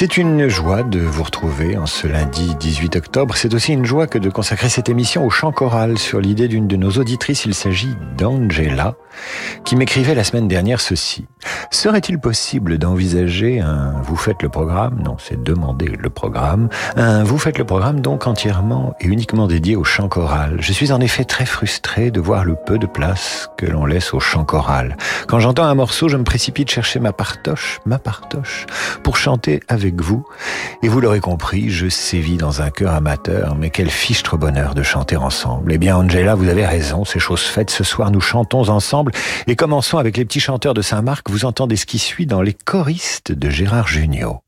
C'est une joie de vous retrouver en ce lundi 18 octobre. C'est aussi une joie que de consacrer cette émission au chant choral sur l'idée d'une de nos auditrices. Il s'agit d'Angela, qui m'écrivait la semaine dernière ceci. Serait-il possible d'envisager un vous faites le programme Non, c'est demander le programme. Un vous faites le programme donc entièrement et uniquement dédié au chant choral. Je suis en effet très frustré de voir le peu de place que l'on laisse au chant choral. Quand j'entends un morceau, je me précipite chercher ma partoche, ma partoche, pour chanter avec vous. Et vous l'aurez compris, je sévis dans un cœur amateur, mais quel fichtre bonheur de chanter ensemble. Eh bien, Angela, vous avez raison, c'est chose faite. Ce soir, nous chantons ensemble et commençons avec les petits chanteurs de Saint-Marc. Vous entendez ce qui suit dans les choristes de Gérard Jugnot.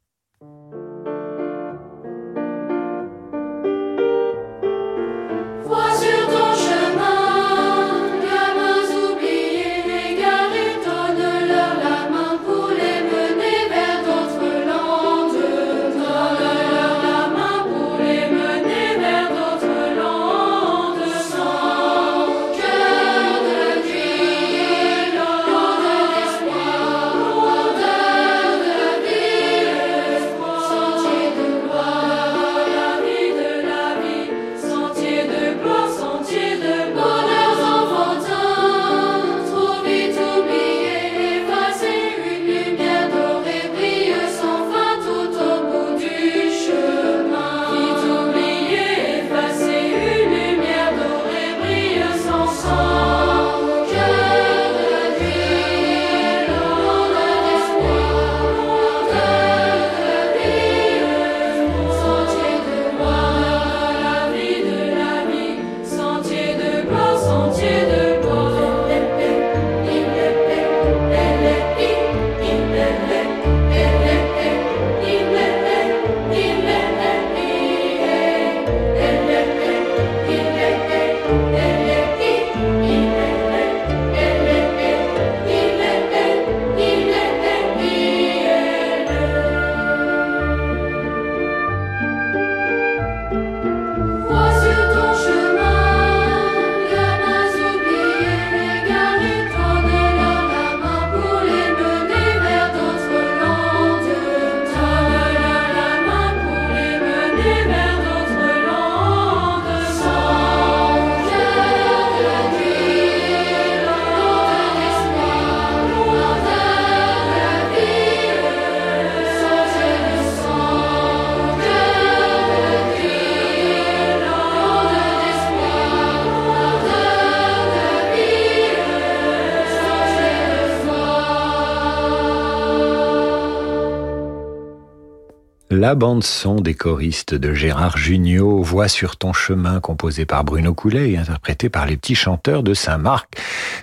La bande-son des choristes de Gérard Jugnot, Voix sur ton chemin, composé par Bruno Coulet et interprété par les petits chanteurs de Saint-Marc.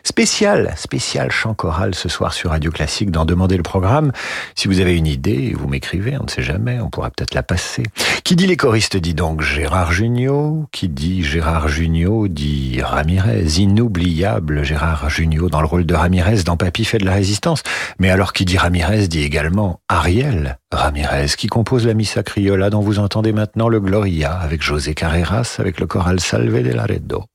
Spécial, spécial chant choral ce soir sur Radio Classique dans Demander le programme. Si vous avez une idée, vous m'écrivez, on ne sait jamais, on pourra peut-être la passer. Qui dit les choristes dit donc Gérard Jugnot. Qui dit Gérard Jugnot dit Ramirez. Inoubliable Gérard Jugnot dans le rôle de Ramirez dans Papy fait de la résistance. Mais alors qui dit Ramirez dit également Ariel Ramirez qui compose la Missa Criolla dont vous entendez maintenant le Gloria avec José Carreras avec le choral Salve de Laredo.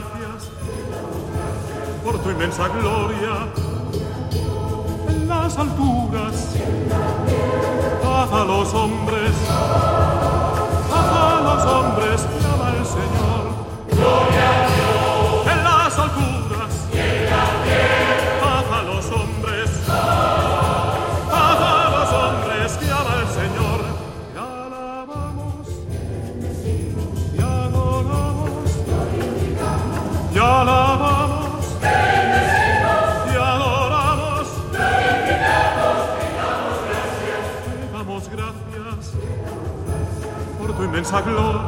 gracias por tu inmensa gloria en las alturas. Haz a los hombres, haz a los hombres, llama el Señor. Gloria por tu inmensa gloria.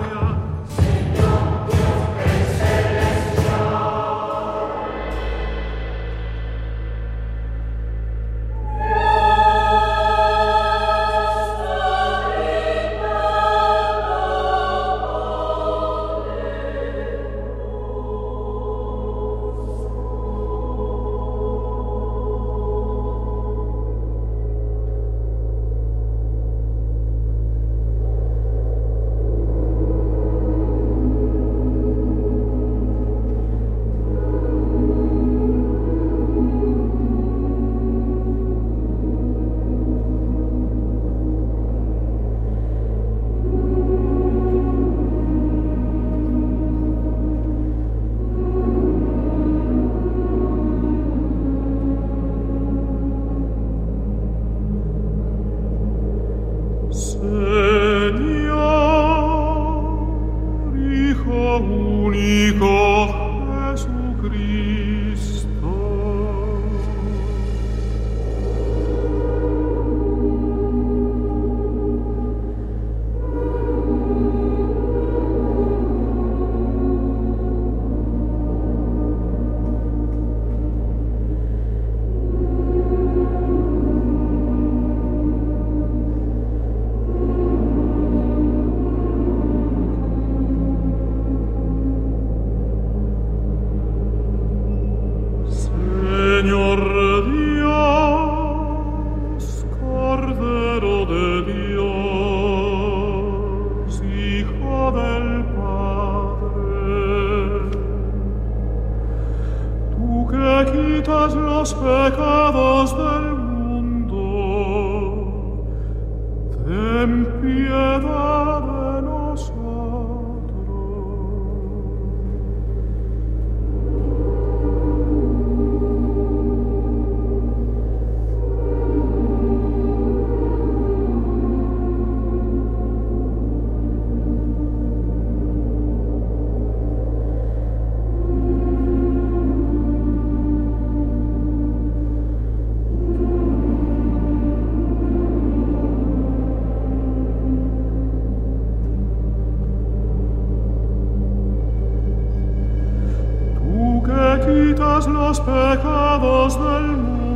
Los pecados del mundo,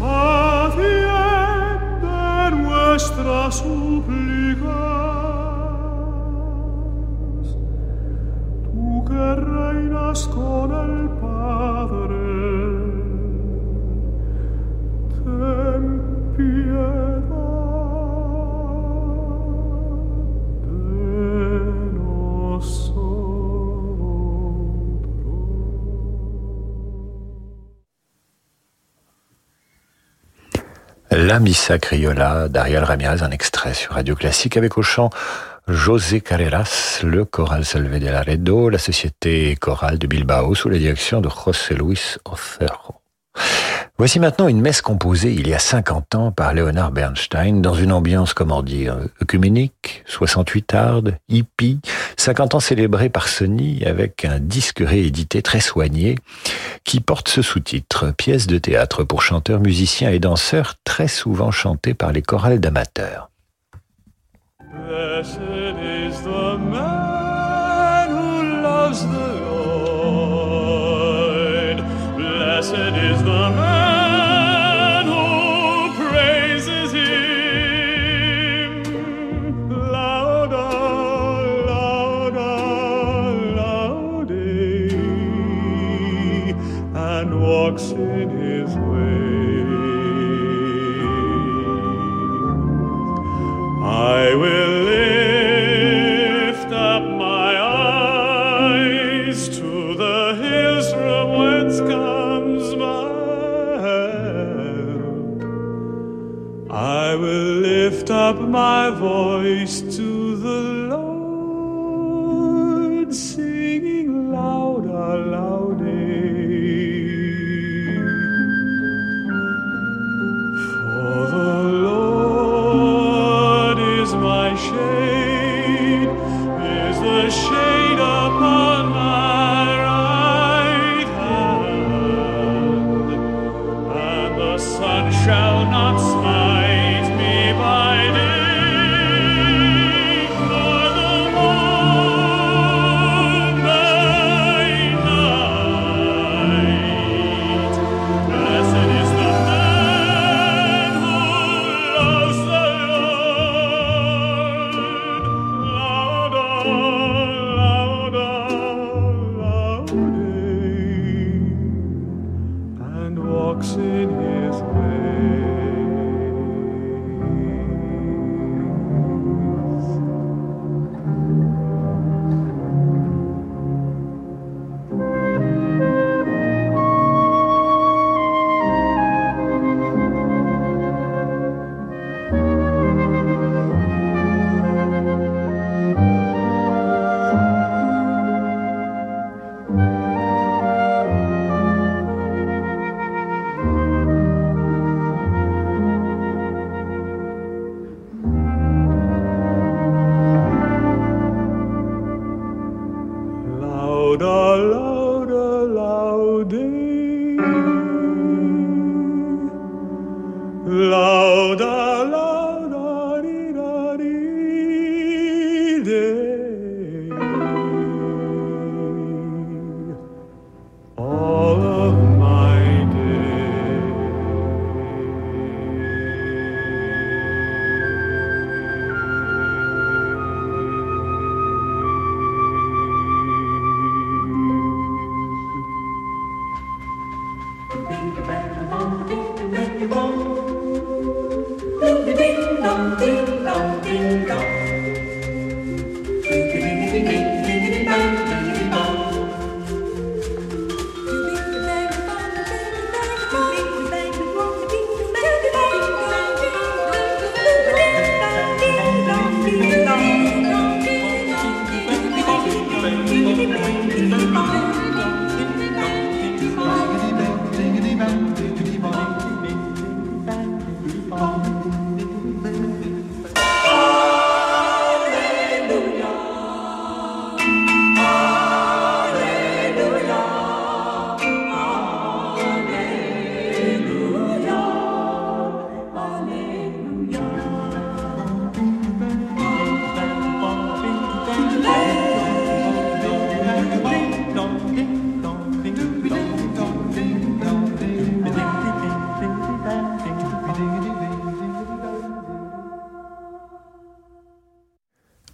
atiende nuestras súplicas. Tú que reinas con La Missa Criolla d'Ariel Ramirez, un extrait sur Radio Classique avec au chant José Carreras, le choral Salve de Laredo, la société chorale de Bilbao sous la direction de José Luis Otero. Voici maintenant une messe composée il y a 50 ans par Leonard Bernstein dans une ambiance, comment dire, œcuménique, 68 ardes, hippie, 50 ans célébrés par Sony avec un disque réédité très soigné qui porte ce sous-titre, pièce de théâtre pour chanteurs, musiciens et danseurs très souvent chantée par les chorales d'amateurs. Blessed is the man walks in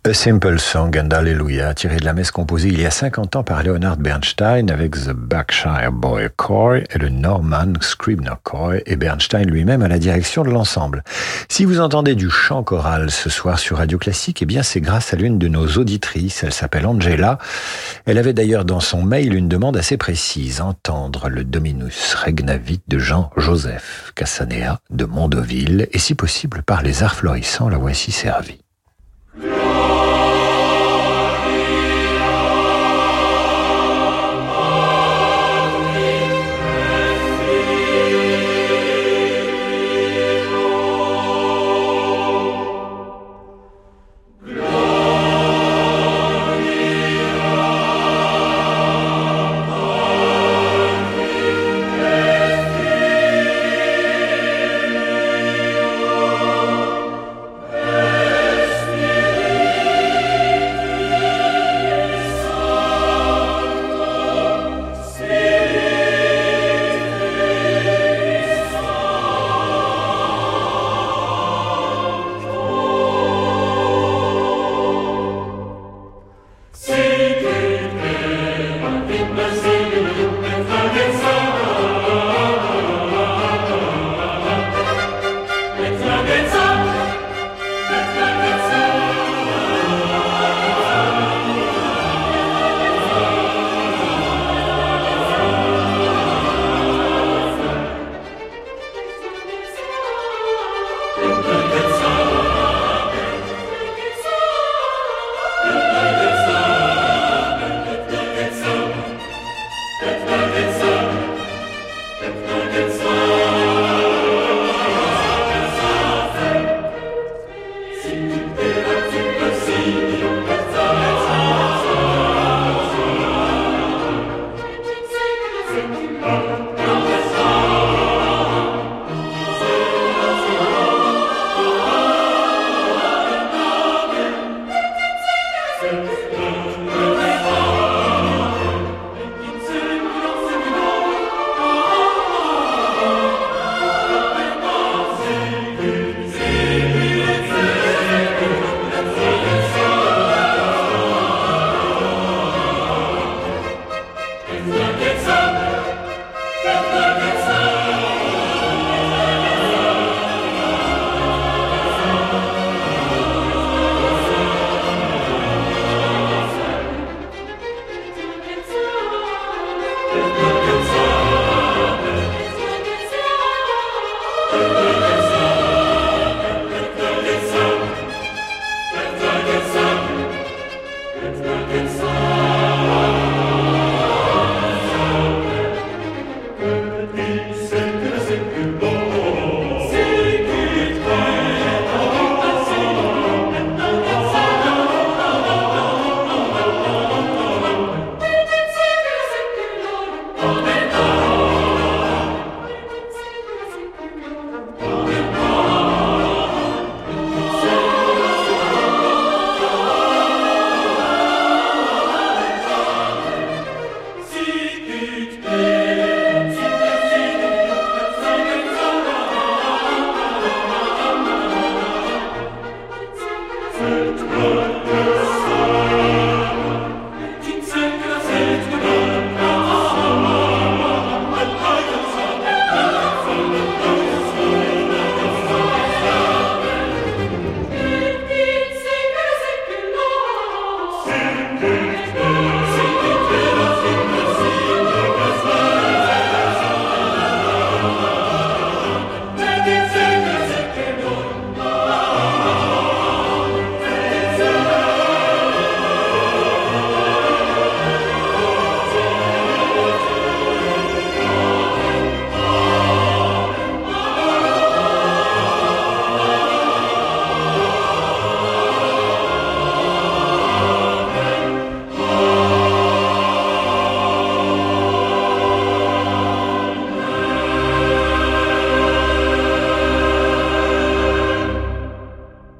A Simple Song and Hallelujah, tiré de la messe composée il y a 50 ans par Leonard Bernstein avec The Berkshire Boy Choir et le Norman Scribner Choir et Bernstein lui-même à la direction de l'ensemble. Si vous entendez du chant choral ce soir sur Radio Classique, eh bien c'est grâce à l'une de nos auditrices, elle s'appelle Angela. Elle avait d'ailleurs dans son mail une demande assez précise, entendre le Dominus Regnavit de Jean-Joseph Cassanea de Mondoville et si possible par les arts florissants, la voici servie.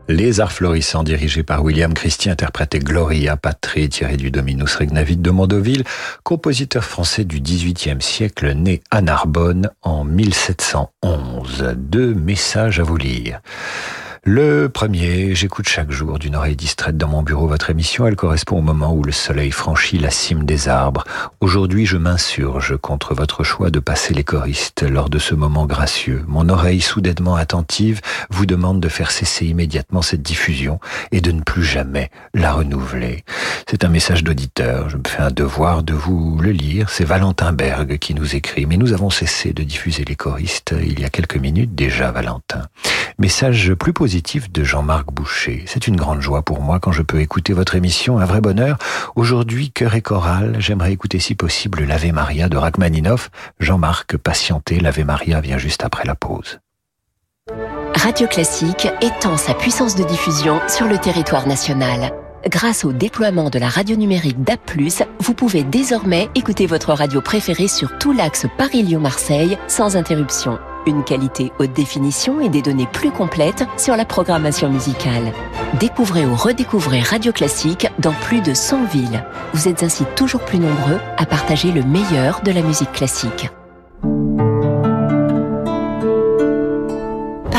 Les Arts Florissants, dirigés par William Christie, interprétait Gloria Patri, tiré du Dominus Regnavit de Mondoville, compositeur français du XVIIIe siècle, né à Narbonne en 1711. Deux messages à vous lire. Le premier, j'écoute chaque jour d'une oreille distraite dans mon bureau votre émission. Elle correspond au moment où le soleil franchit la cime des arbres. Aujourd'hui, je m'insurge contre votre choix de passer les choristes lors de ce moment gracieux. Mon oreille soudainement attentive vous demande de faire cesser immédiatement cette diffusion et de ne plus jamais la renouveler. C'est un message d'auditeur. Je me fais un devoir de vous le lire. C'est Valentin Berg qui nous écrit. Mais nous avons cessé de diffuser les choristes il y a quelques minutes déjà, Valentin. Message plus de Jean-Marc Boucher. C'est une grande joie pour moi quand je peux écouter votre émission, un vrai bonheur. Aujourd'hui, cœur et chorale, j'aimerais écouter si possible l'Ave Maria de Rachmaninoff. Jean-Marc, patienté, l'Ave Maria vient juste après la pause. Radio Classique étend sa puissance de diffusion sur le territoire national. Grâce au déploiement de la radio numérique DAP+, vous pouvez désormais écouter votre radio préférée sur tout l'axe Paris-Lyon-Marseille sans interruption. Une qualité haute définition et des données plus complètes sur la programmation musicale. Découvrez ou redécouvrez Radio Classique dans plus de 100 villes. Vous êtes ainsi toujours plus nombreux à partager le meilleur de la musique classique.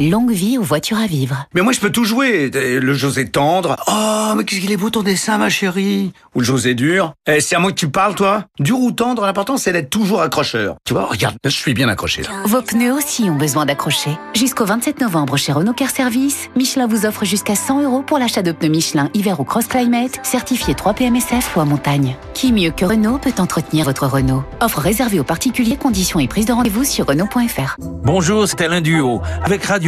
Longue vie aux voitures à vivre. Mais moi, je peux tout jouer. Le José tendre. Oh, mais qu'est-ce qu'il est beau ton dessin, ma chérie. Ou le José dur. Eh, c'est à moi que tu parles, toi. Dur ou tendre, l'important, c'est d'être toujours accrocheur. Tu vois, regarde, je suis bien accroché, là. Vos pneus aussi ont besoin d'accrocher. Jusqu'au 27 novembre chez Renault Car Service, Michelin vous offre jusqu'à 100 euros pour l'achat de pneus Michelin hiver ou cross climate, certifiés 3 PMSF ou à montagne. Qui mieux que Renault peut entretenir votre Renault? Offre réservée aux particuliers, conditions et prise de rendez-vous sur Renault.fr. Bonjour, c'est Alain Duo. Avec Radio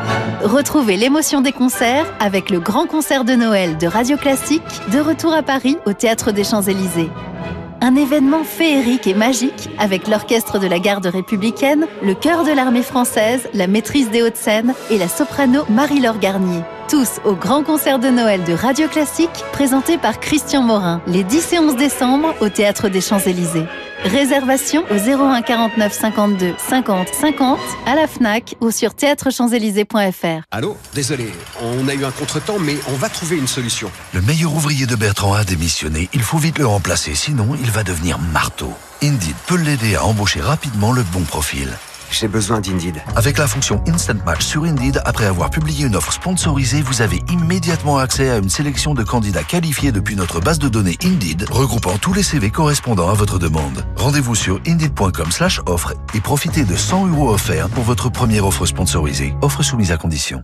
Retrouvez l'émotion des concerts avec le grand concert de Noël de Radio Classique, de retour à Paris au Théâtre des Champs-Élysées. Un événement féerique et magique avec l'orchestre de la garde républicaine, le chœur de l'armée française, la maîtrise des Hauts-de-Seine et la soprano Marie-Laure Garnier. Tous au grand concert de Noël de Radio Classique présenté par Christian Morin les 10 et 11 décembre au Théâtre des Champs-Élysées. Réservation au 01 49 52 50 50 à la FNAC ou sur théâtrechamps-élysées.fr. Allô Désolé, on a eu un contretemps, mais on va trouver une solution. Le meilleur ouvrier de Bertrand a démissionné. Il faut vite le remplacer, sinon il va devenir marteau. Indeed peut l'aider à embaucher rapidement le bon profil. J'ai besoin d'Indeed. Avec la fonction Instant Match sur Indeed, après avoir publié une offre sponsorisée, vous avez immédiatement accès à une sélection de candidats qualifiés depuis notre base de données Indeed, regroupant tous les CV correspondant à votre demande. Rendez-vous sur indeed.com slash offre et profitez de 100 euros offerts pour votre première offre sponsorisée. Offre soumise à condition.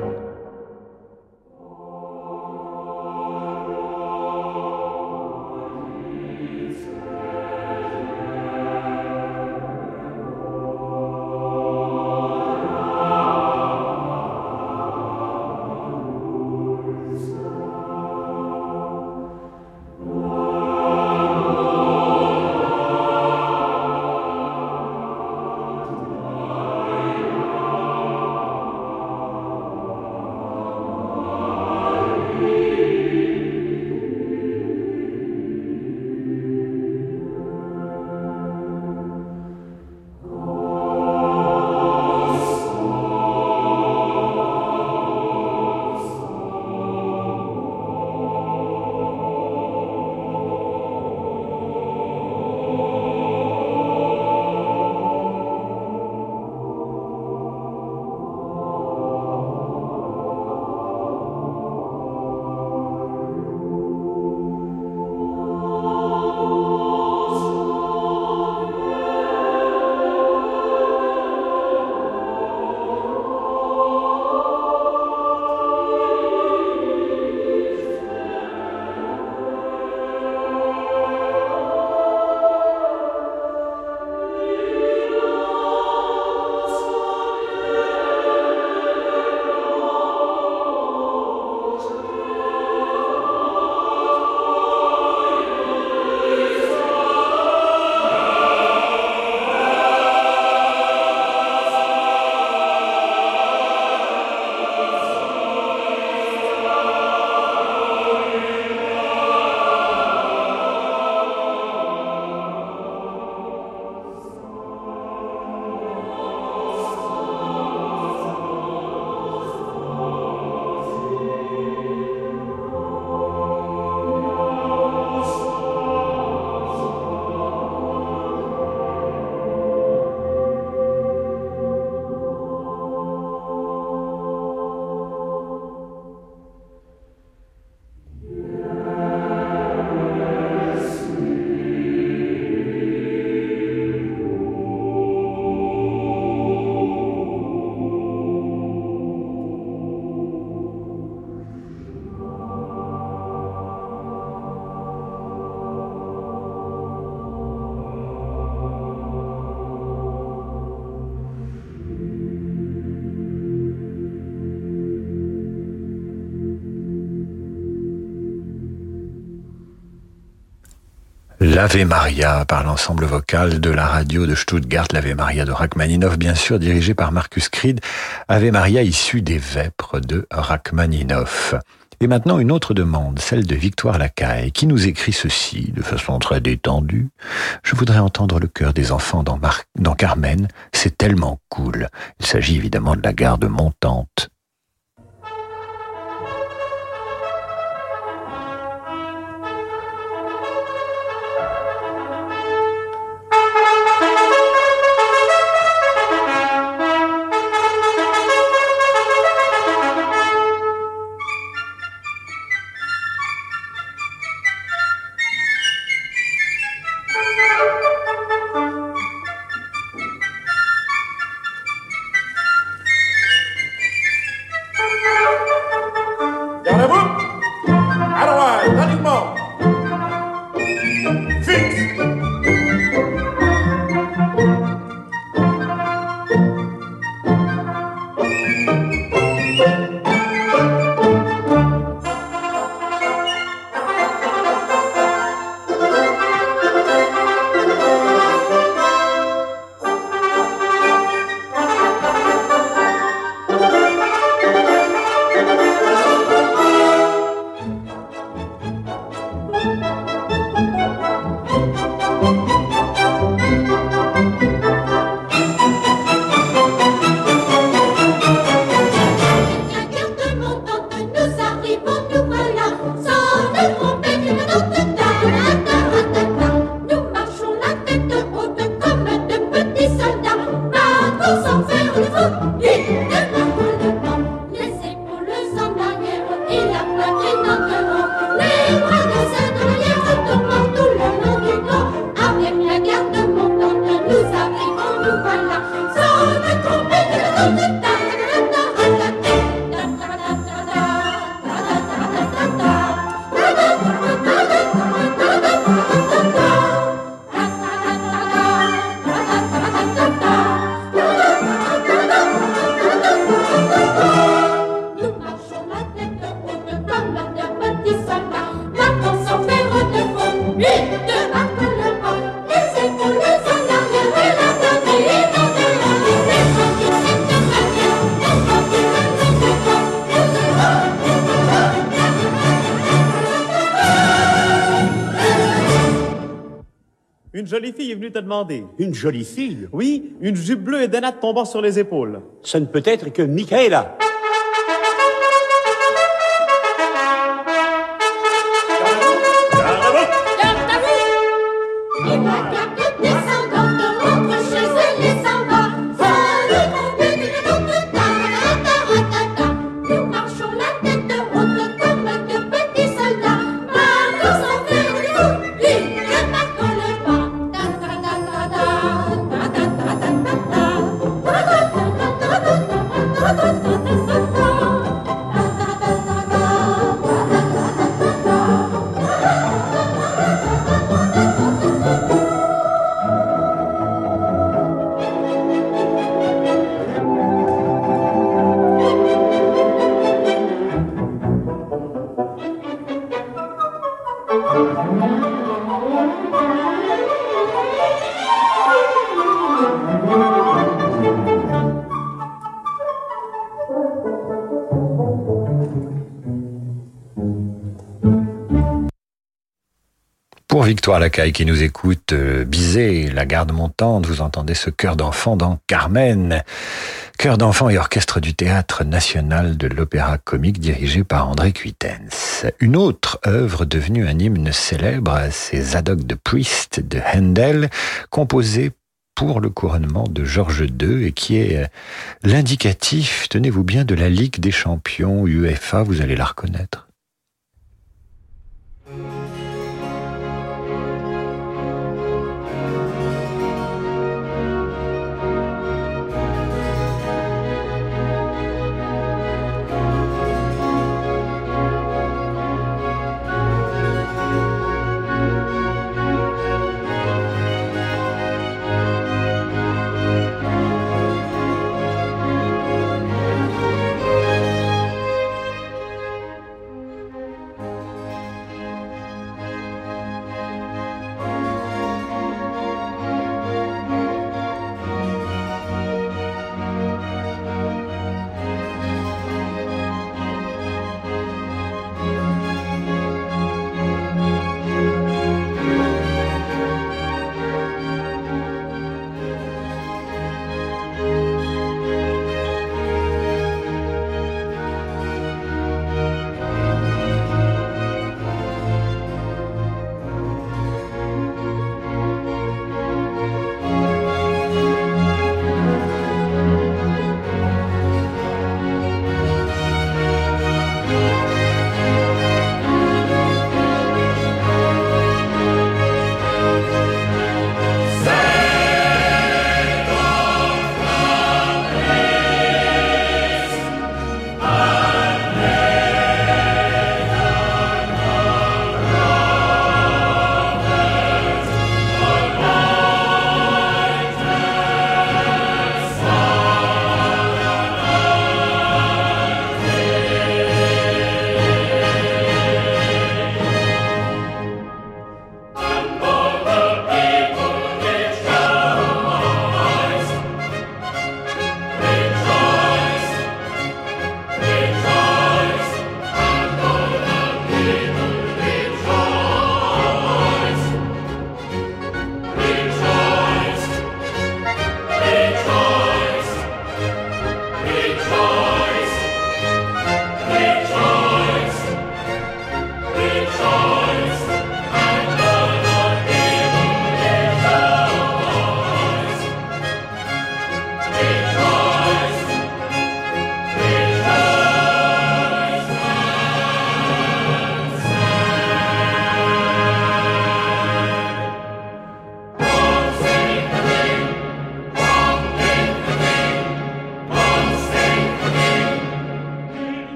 l'Ave Maria par l'ensemble vocal de la radio de Stuttgart, l'Ave Maria de Rachmaninoff, bien sûr, dirigé par Marcus Creed, Ave Maria issu des vêpres de Rachmaninoff. Et maintenant une autre demande, celle de Victoire Lacaille, qui nous écrit ceci de façon très détendue. Je voudrais entendre le cœur des enfants dans Carmen, c'est tellement cool. Il s'agit évidemment de la garde montante. Une jolie fille Oui, une jupe bleue et des nattes tombant sur les épaules. Ce ne peut être que Michaela. Victoire Lacaille qui nous écoute, euh, Bizet, la garde montante, vous entendez ce chœur d'enfant dans Carmen. Chœur d'enfant et orchestre du Théâtre National de l'Opéra Comique dirigé par André Cuitens. Une autre œuvre devenue un hymne célèbre, c'est Zadok de Priest de Handel, composé pour le couronnement de Georges II et qui est euh, l'indicatif, tenez-vous bien, de la Ligue des champions UEFA, vous allez la reconnaître.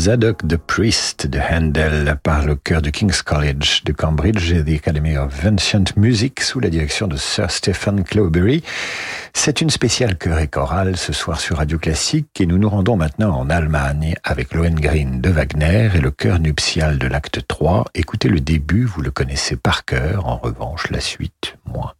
Zadok the Priest de Handel par le chœur du King's College de Cambridge et the Academy of Ancient Music sous la direction de Sir Stephen Clowberry. C'est une spéciale chœur et chorale ce soir sur Radio Classique et nous nous rendons maintenant en Allemagne avec Lohengrin de Wagner et le chœur nuptial de l'acte 3. Écoutez le début, vous le connaissez par cœur, en revanche la suite, moins.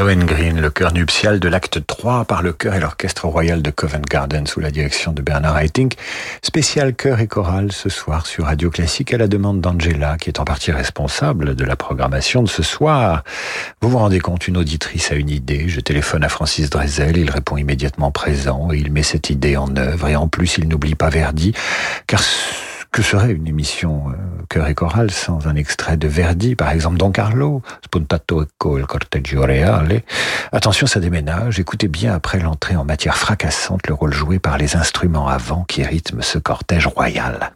Lohengrin, le chœur nuptial de l'acte 3 par le chœur et l'orchestre royal de Covent Garden sous la direction de Bernard Haitink. Spécial chœur et chorale ce soir sur Radio Classique à la demande d'Angela, qui est en partie responsable de la programmation de ce soir. Vous vous rendez compte, une auditrice a une idée, je téléphone à Francis Drezel, il répond immédiatement présent et il met cette idée en œuvre et en plus il n'oublie pas Verdi, car que serait une émission euh, chœur et chorale sans un extrait de Verdi, par exemple Don Carlo, Spuntato ecco il corteggio reale. Attention, ça déménage. Écoutez bien après l'entrée en matière fracassante le rôle joué par les instruments avant qui rythment ce cortège royal.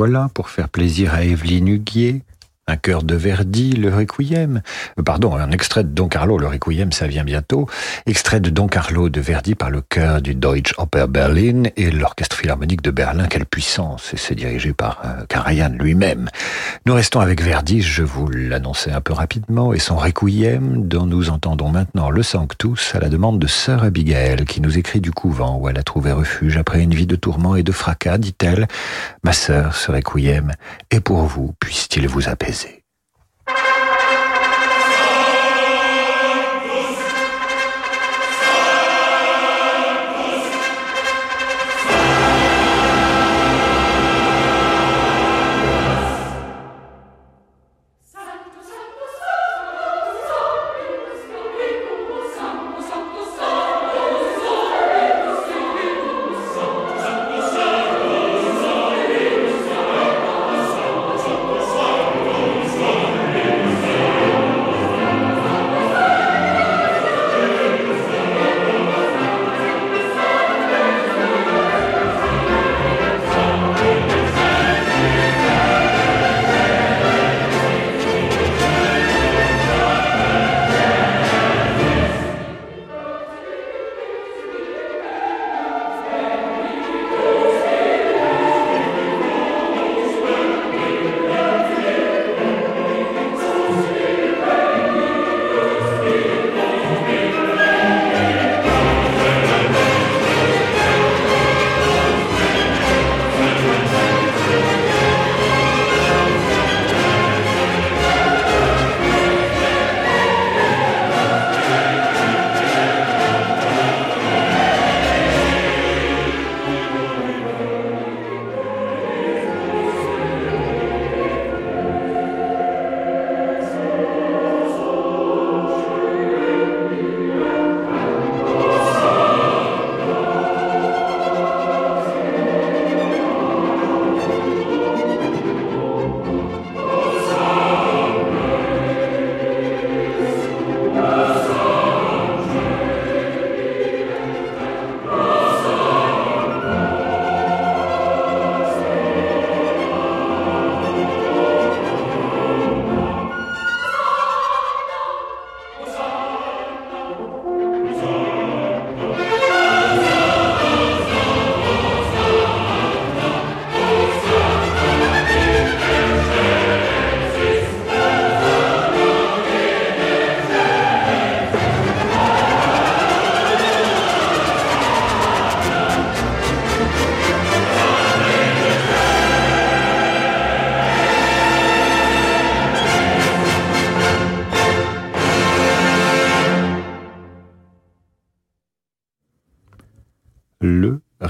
Voilà, pour faire plaisir à Evelyne Huguier, un chœur de Verdi, le Requiem, euh, pardon, un extrait de Don Carlo, le Requiem, ça vient bientôt, extrait de Don Carlo de Verdi par le chœur du Deutsche Oper Berlin et l'Orchestre Philharmonique de Berlin, quelle puissance, et c'est dirigé par euh, Karajan lui-même. Nous restons avec Verdi, je vous l'annonçais un peu rapidement, et son Requiem, dont nous entendons maintenant le Sanctus à la demande de Sœur Abigail, qui nous écrit du couvent où elle a trouvé refuge après une vie de tourments et de fracas, dit-elle. Ma sœur, ce Requiem, est pour vous, puisse-t-il vous apaiser.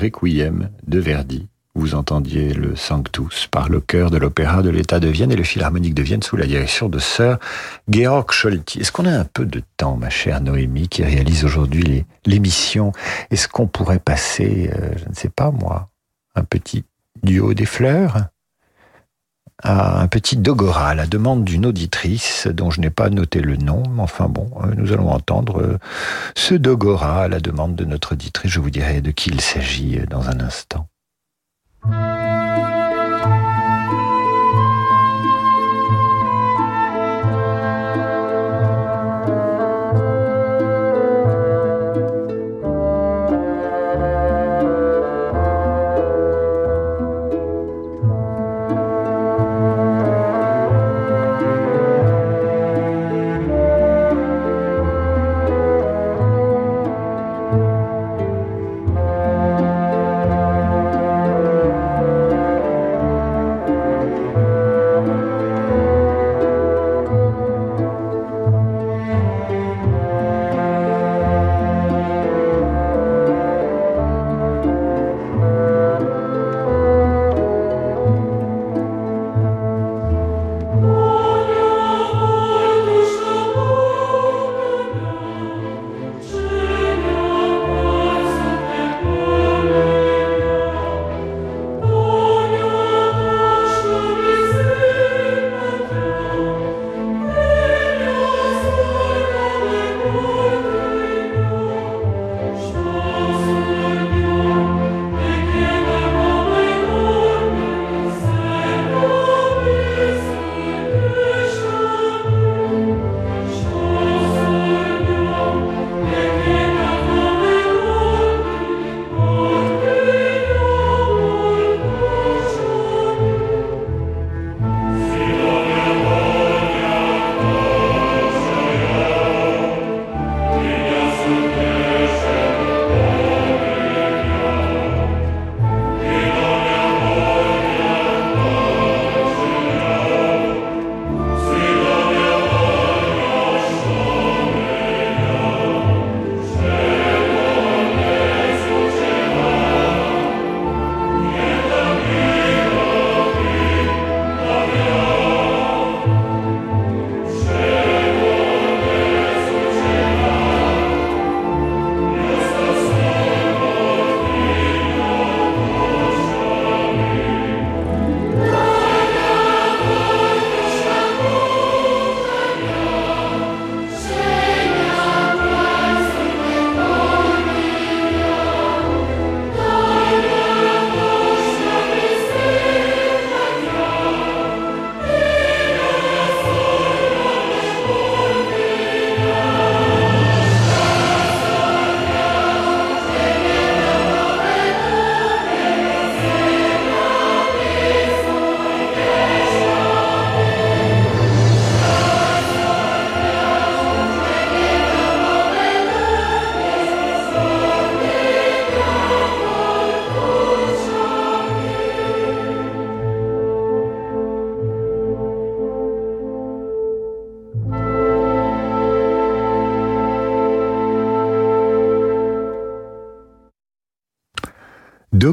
Requiem de Verdi. Vous entendiez le Sanctus par le chœur de l'Opéra de l'État de Vienne et le Philharmonique de Vienne sous la direction de Sir Georg Scholti. Est-ce qu'on a un peu de temps, ma chère Noémie, qui réalise aujourd'hui l'émission? Est-ce qu'on pourrait passer, euh, je ne sais pas moi, un petit duo des fleurs? À un petit dogora à la demande d'une auditrice dont je n'ai pas noté le nom, mais enfin bon, euh, nous allons entendre euh, ce dogora à la demande de notre auditrice. Je vous dirai de qui il s'agit euh, dans un instant.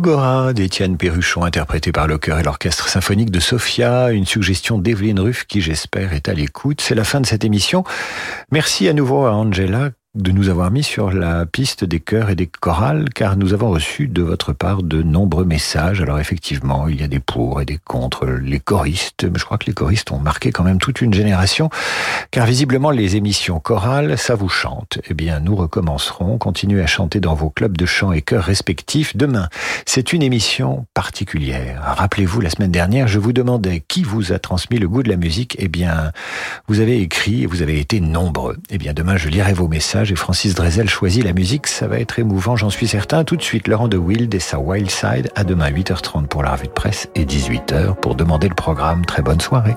D'Étienne Perruchon, interprété par le chœur et l'orchestre symphonique de Sofia, une suggestion d'Evelyne Ruff qui j'espère est à l'écoute. C'est la fin de cette émission. Merci à nouveau à Angela de nous avoir mis sur la piste des chœurs et des chorales, car nous avons reçu de votre part de nombreux messages. Alors effectivement, il y a des pour et des contre. Les choristes, je crois que les choristes ont marqué quand même toute une génération, car visiblement les émissions chorales, ça vous chante. Eh bien, nous recommencerons. Continuez à chanter dans vos clubs de chant et chœurs respectifs. Demain, c'est une émission particulière. Rappelez-vous, la semaine dernière, je vous demandais qui vous a transmis le goût de la musique. Eh bien, vous avez écrit et vous avez été nombreux. Eh bien, demain, je lirai vos messages et Francis Drezel choisit la musique. Ça va être émouvant, j'en suis certain. Tout de suite, Laurent de Wild et sa Wild Side. À demain, 8h30 pour la revue de presse et 18h pour demander le programme. Très bonne soirée.